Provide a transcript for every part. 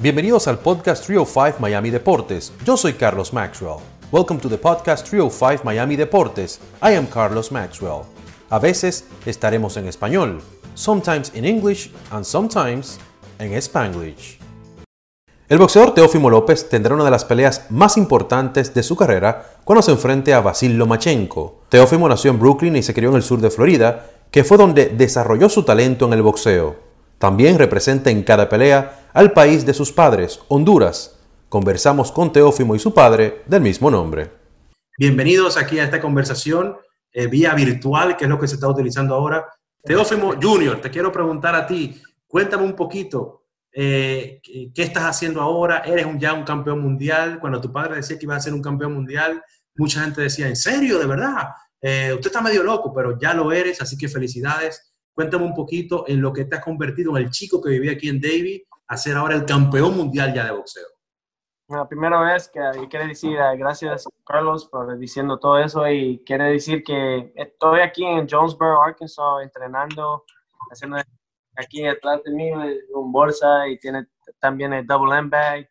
Bienvenidos al podcast 305 Miami Deportes. Yo soy Carlos Maxwell. Welcome to the podcast 305 Miami Deportes. I am Carlos Maxwell. A veces estaremos en español, sometimes in English and sometimes en Spanglish. El boxeador Teófimo López tendrá una de las peleas más importantes de su carrera cuando se enfrente a Vasil Lomachenko. Teófimo nació en Brooklyn y se crió en el sur de Florida, que fue donde desarrolló su talento en el boxeo. También representa en cada pelea al país de sus padres, Honduras. Conversamos con Teófimo y su padre del mismo nombre. Bienvenidos aquí a esta conversación eh, vía virtual, que es lo que se está utilizando ahora. Teófimo Junior, te quiero preguntar a ti, cuéntame un poquito, eh, ¿qué estás haciendo ahora? ¿Eres ya un campeón mundial? Cuando tu padre decía que iba a ser un campeón mundial, mucha gente decía, ¿en serio? ¿De verdad? Eh, usted está medio loco, pero ya lo eres, así que felicidades. Cuéntame un poquito en lo que te has convertido en el chico que vivía aquí en Davie a ser ahora el campeón mundial ya de boxeo? La primera vez que quiere decir eh, gracias Carlos por diciendo todo eso y quiere decir que estoy aquí en Jonesboro, Arkansas, entrenando, haciendo aquí atrás de mí un bolsa y tiene también el double M bag.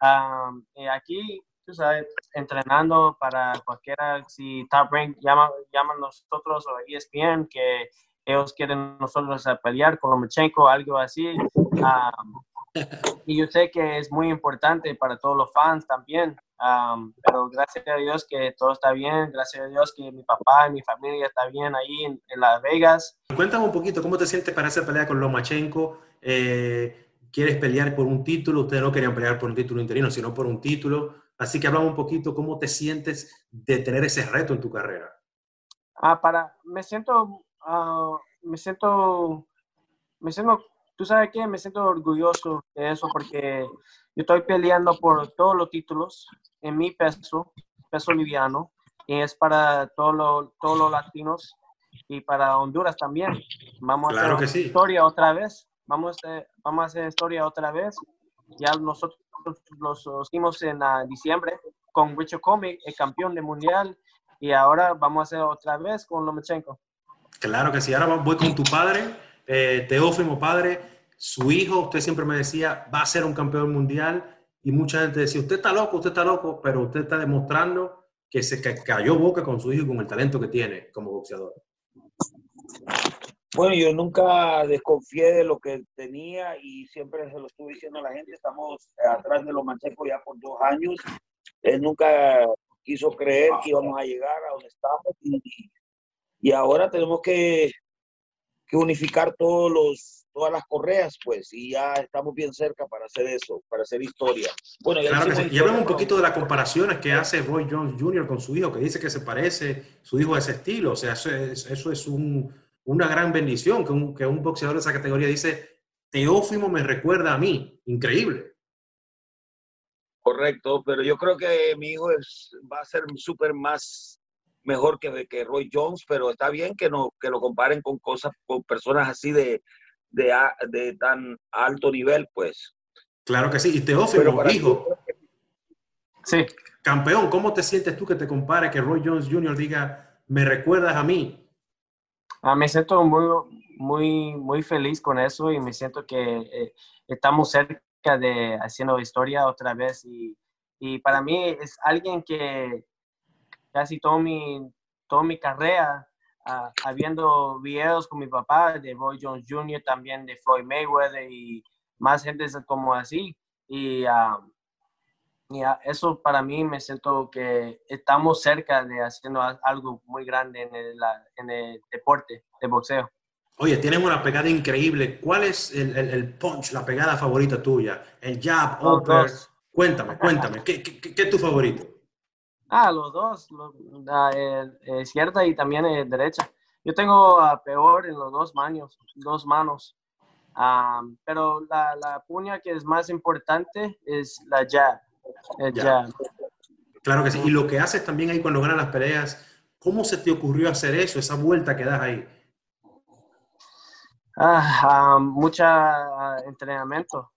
Um, y aquí, tú sabes, entrenando para cualquiera, si Top Rank llama, llaman nosotros o ESPN que ellos quieren nosotros a pelear con Lomachenko, algo así. Um, y yo sé que es muy importante para todos los fans también, pero gracias a Dios que todo está bien, gracias a Dios que mi papá y mi familia está bien ahí en, Las Vegas. Cuéntame un poquito, ¿cómo te sientes para esa pelea con Lomachenko? Eh, ¿Quieres pelear por un título? Ustedes no querían pelear por un título interino, sino por un título. Así que hablamos un poquito, ¿cómo te sientes de tener ese reto en tu carrera? Ah, para, me siento, uh, me siento, me siento tú sabes que me siento orgulloso de eso porque yo estoy peleando por todos los títulos en mi peso, peso liviano, y es para todos todos los latinos y para Honduras también. Vamos a hacer historia otra vez. Vamos a, vamos a hacer historia otra vez. Ya nosotros los hicimos en uh, diciembre con Richard Comey, el campeón de mundial, y ahora vamos a hacer otra vez con Lomachenko. Claro que sí. Ahora voy con tu padre eh, Teófimo padre, su hijo, usted siempre me decía, va a ser un campeón mundial y mucha gente decía, usted está loco, usted está loco, pero usted está demostrando que se cayó boca con su hijo y con el talento que tiene como boxeador. Bueno, yo nunca desconfié de lo que tenía y siempre se lo estuve diciendo a la gente, estamos atrás de los manchecos ya por dos años. Él nunca quiso creer que íbamos a llegar a donde estamos y, y ahora tenemos que unificar todos los, todas las correas, pues, y ya estamos bien cerca para hacer eso, para hacer historia. Bueno, Y hablamos un poquito de las comparaciones que hace Roy Jones Jr. con su hijo, que dice que se parece su hijo a ese estilo. O sea, eso es, eso es un, una gran bendición, que un, que un boxeador de esa categoría dice, Teófimo me recuerda a mí. Increíble. Correcto, pero yo creo que mi hijo es, va a ser súper más mejor que, que Roy Jones, pero está bien que, no, que lo comparen con cosas, con personas así de, de, de tan alto nivel, pues. Claro que sí. Y Teófilo, hijo. Sí. Campeón, ¿cómo te sientes tú que te compare, que Roy Jones Jr. diga, me recuerdas a mí? Ah, me siento muy, muy, muy feliz con eso y me siento que eh, estamos cerca de haciendo historia otra vez y, y para mí es alguien que casi toda mi, toda mi carrera uh, habiendo videos con mi papá de Roy Jones Jr., también de Floyd Mayweather y más gente como así. Y, y eso para mí me siento que estamos cerca de haciendo algo muy grande en el, en el deporte de boxeo. Oye, tienen una pegada increíble. ¿Cuál es el, el, punch, la pegada favorita tuya? El jab, upper. Cuéntame, cuéntame, ¿qué, qué, qué es tu favorito? Ah, los dos, izquierda y también derecha. Yo tengo a peor en los dos manos, dos manos. pero la, la, puña que es más importante es la jab. Claro que sí. Y lo que haces también ahí cuando ganas las peleas, ¿cómo se te ocurrió hacer eso, esa vuelta que das ahí? Ah, mucha entrenamiento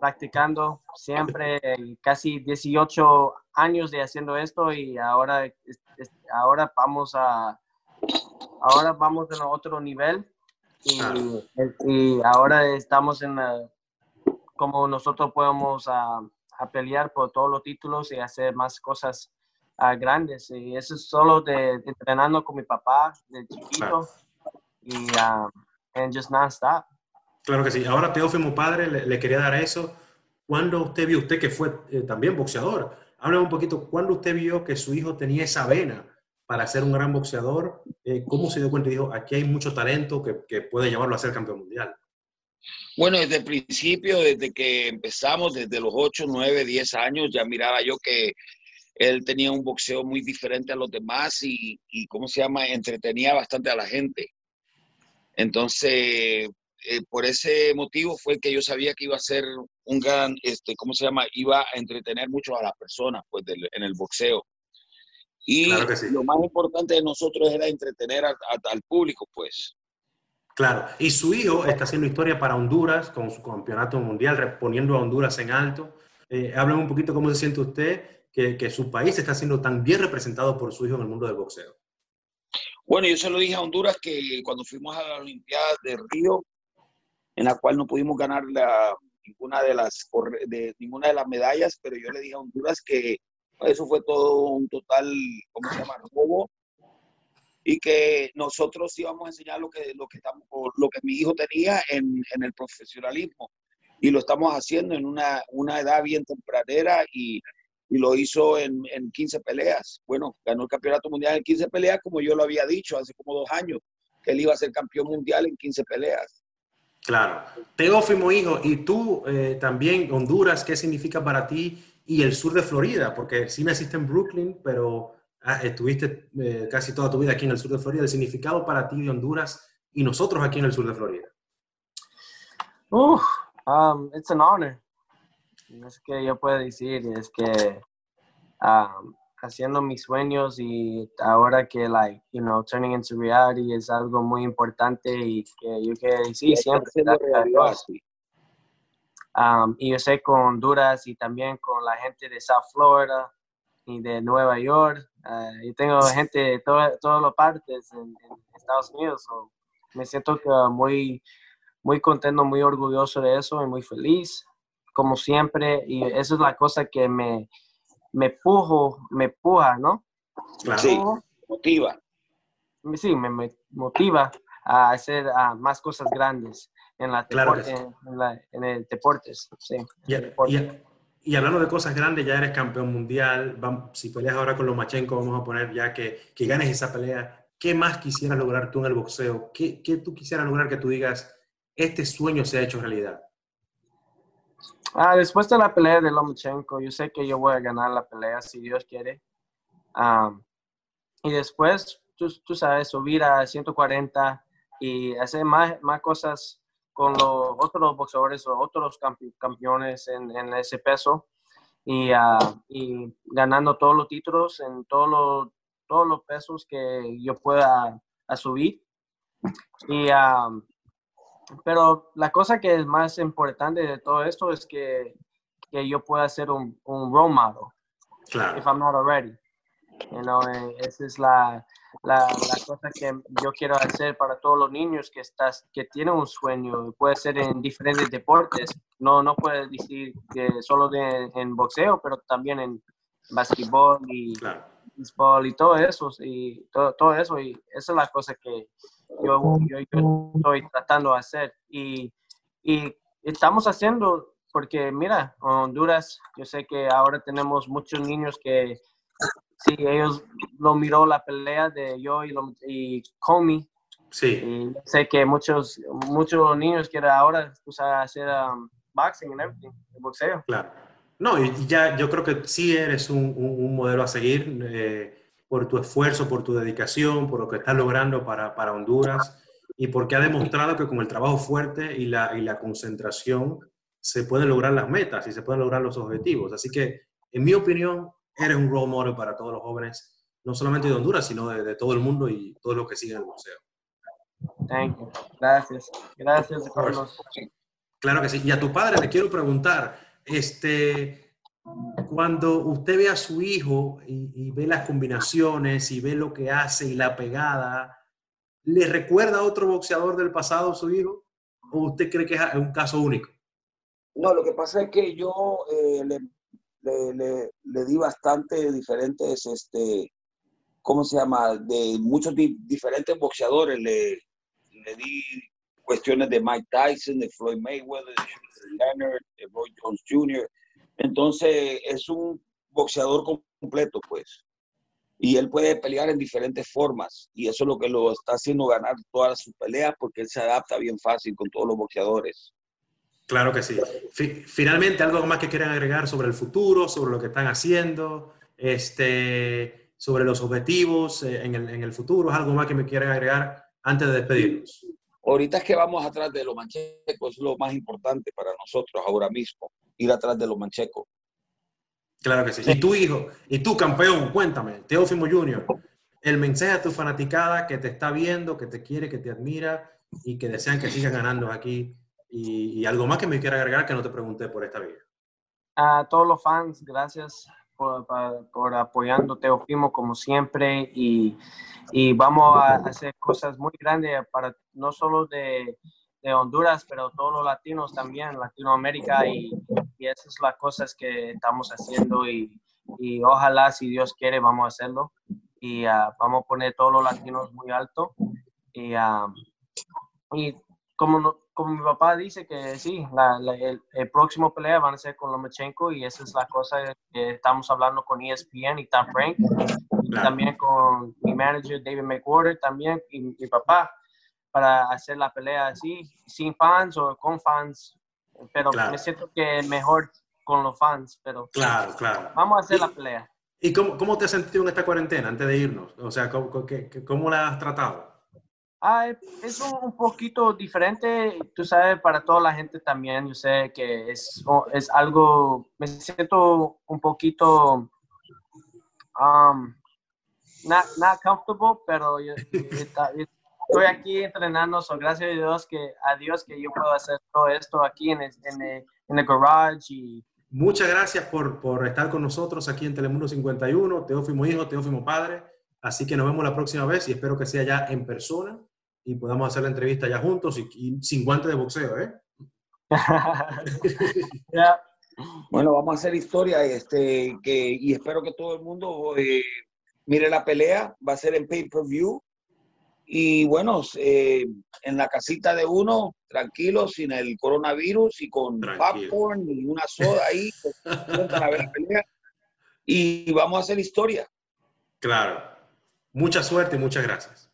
practicando siempre, casi 18 años de haciendo esto y ahora, ahora vamos a, ahora vamos a otro nivel y, y ahora estamos en cómo nosotros podemos a pelear por todos los títulos y hacer más cosas uh, grandes. Y eso es solo de, de, entrenando con mi papá de chiquito y um, and just non-stop. Claro que sí. Ahora Teófimo Padre le, le, quería dar eso. ¿Cuándo usted vio, usted que fue eh, también boxeador, háblame un poquito, ¿cuándo usted vio que su hijo tenía esa vena para ser un gran boxeador? Eh, ¿Cómo se dio cuenta y dijo, aquí hay mucho talento que, que puede llevarlo a ser campeón mundial? Bueno, desde el principio, desde que empezamos, desde los 8, 9, 10 años, ya miraba yo que él tenía un boxeo muy diferente a los demás y, y ¿cómo se llama? Entretenía bastante a la gente. Entonces, eh, por ese motivo fue que yo sabía que iba a ser un gran, este, ¿cómo se llama? Iba a entretener mucho a las personas pues, del, en el boxeo. Y claro sí. lo más importante de nosotros era entretener a, a, al público, pues. Claro, y su hijo está haciendo historia para Honduras con su campeonato mundial, poniendo a Honduras en alto. Eh, háblame un poquito cómo se siente usted que, que, su país está siendo tan bien representado por su hijo en el mundo del boxeo. Bueno, yo se lo dije a Honduras que cuando fuimos a la Olimpiada de Río, en la cual no pudimos ganar la, ninguna, de las, de, ninguna de las medallas, pero yo le dije a Honduras que eso fue todo un total, ¿cómo se llama?, robo y que nosotros íbamos a enseñar lo que, lo que, estamos, lo que mi hijo tenía en, en el profesionalismo. Y lo estamos haciendo en una, una edad bien tempranera y, y lo hizo en, en, 15 peleas. Bueno, ganó el campeonato mundial en 15 peleas, como yo lo había dicho hace como dos años, que él iba a ser campeón mundial en 15 peleas. Claro. Teófimo, hijo, y tú eh, también, Honduras, ¿qué significa para ti? Y el sur de Florida, porque sí naciste en Brooklyn, pero ah, estuviste eh, casi toda tu vida aquí en el sur de Florida, el significado para ti de Honduras y nosotros aquí en el sur de Florida. Uh, um, it's an honor. Es que yo puedo decir, es que um, haciendo mis sueños y ahora que, like, you know, turning into reality es algo muy importante y que yo quiero decir siempre. Um, y yo sé con Honduras y también con la gente de South Florida, y de Nueva York. Uh, yo tengo gente de todas las partes en, en, Estados Unidos. So me siento que muy, muy contento, muy orgulloso de eso y muy feliz, como siempre. Y eso es la cosa que me, me pujo, me puja, ¿no? Claro. Sí, motiva. Sí, me, me, motiva a hacer uh, más cosas grandes en, la claro sí. en, en, la, en, el deportes. Sí. Y hablando de cosas grandes, ya eres campeón mundial. Vamos, si peleas ahora con Lomachenko, vamos a poner ya que, que, ganes esa pelea. ¿Qué más quisieras lograr tú en el boxeo? ¿Qué, ¿Qué, tú quisieras lograr que tú digas, este sueño se ha hecho realidad? Ah, después de la pelea de Lomachenko, yo sé que yo voy a ganar la pelea si Dios quiere. Um, y después, tú, tú, sabes, subir a 140 y hacer más, más cosas con los otros boxeadores o otros campeones en, en ese peso y, uh, y, ganando todos los títulos en todos los, todos los pesos que yo pueda a subir. Y, uh, pero la cosa que es más importante de todo esto es que, que yo pueda ser un, un role model. Claro. If I'm not already. You know, esa es la, la, la, cosa que yo quiero hacer para todos los niños que, estás, que tienen un sueño. Puede ser en diferentes deportes. No, no puede decir que solo de, en boxeo, pero también en basquetbol y claro. béisbol y todo eso. Y todo, todo, eso. Y esa es la cosa que yo, yo, yo estoy tratando de hacer. Y, y estamos haciendo, porque mira, en Honduras, yo sé que ahora tenemos muchos niños que sí, ellos lo miró la pelea de yo y, lo, y Comey. Sí. Y sé que muchos, muchos niños quieren ahora pues, hacer um, boxing y everything, boxeo. Claro. No, y ya yo creo que sí eres un, un, un modelo a seguir eh, por tu esfuerzo, por tu dedicación, por lo que estás logrando para, para Honduras y porque ha demostrado que con el trabajo fuerte y la, y la concentración se pueden lograr las metas y se pueden lograr los objetivos. Así que, en mi opinión, eres un role model para todos los jóvenes, no solamente de Honduras, sino de, de todo el mundo y todos los que siguen el museo. Thank you. Gracias. Gracias, Carlos. Claro que sí. Y a tu padre le quiero preguntar, este, cuando usted ve a su hijo y, ve las combinaciones y ve lo que hace y la pegada, ¿le recuerda a otro boxeador del pasado su hijo? ¿O usted cree que es un caso único? No, lo que pasa es que yo eh, le, le, le, di bastante diferentes, este, ¿cómo se llama? De muchos diferentes boxeadores. Le, le di cuestiones de Mike Tyson, de Floyd Mayweather, de Leonard, de Roy Jones Jr. Entonces es un boxeador completo, pues. Y él puede pelear en diferentes formas. Y eso es lo que lo está haciendo ganar todas sus peleas porque él se adapta bien fácil con todos los boxeadores. Claro que sí. Finalmente, algo más que quieran agregar sobre el futuro, sobre lo que están haciendo, este, sobre los objetivos eh, en el, en el futuro, ¿es algo más que me quieran agregar antes de despedirnos? Ahorita es que vamos atrás de los manchecos, es lo más importante para nosotros ahora mismo, ir atrás de los manchecos. Claro que sí. Y tu hijo, y tú campeón, cuéntame, Teófimo Junior, el mensaje a tu fanaticada que te está viendo, que te quiere, que te admira y que desean que sigas ganando aquí. Y, algo más que me quiera agregar que no te pregunté por esta vida. A todos los fans, gracias por, por, apoyando Teofimo como siempre y, y, vamos a hacer cosas muy grandes para no solo de, de Honduras, pero todos los latinos también, Latinoamérica y, y esas son las cosas que estamos haciendo y, y, ojalá si Dios quiere vamos a hacerlo. Y ah, vamos a poner todos los latinos muy alto y, uh, y como, como mi papá dice que sí, el, próximo pelea van a ser con Lomachenko y esa es la cosa que estamos hablando con ESPN y Top Rank. Y también con mi manager David McWhorter también y mi papá para hacer la pelea así, sin fans o con fans. Pero me siento que mejor con los fans, pero claro, claro. vamos a hacer la pelea. ¿Y cómo, cómo, te has sentido en esta cuarentena antes de irnos? O sea, ¿cómo, cómo la has tratado? Ah, es un, poquito diferente, tú sabes, para toda la gente también. Yo sé que es, es algo, me siento un poquito, um, not, not comfortable, pero yo, estoy aquí entrenando, so gracias a Dios que, a Dios que yo puedo hacer todo esto aquí en el, en el, en el garage y, Muchas gracias por, por, estar con nosotros aquí en Telemundo 51, Teófimo Hijo, Teófimo Padre. Así que nos vemos la próxima vez y espero que sea ya en persona y podamos hacer la entrevista ya juntos y, sin guantes de boxeo, ¿eh? Bueno, vamos a hacer historia este, que, y espero que todo el mundo eh, mire la pelea. Va a ser en pay-per-view. Y bueno, eh, en la casita de uno, tranquilo, sin el coronavirus y con popcorn y una soda ahí, para ver la pelea. Y vamos a hacer historia. Claro. Mucha suerte y muchas gracias.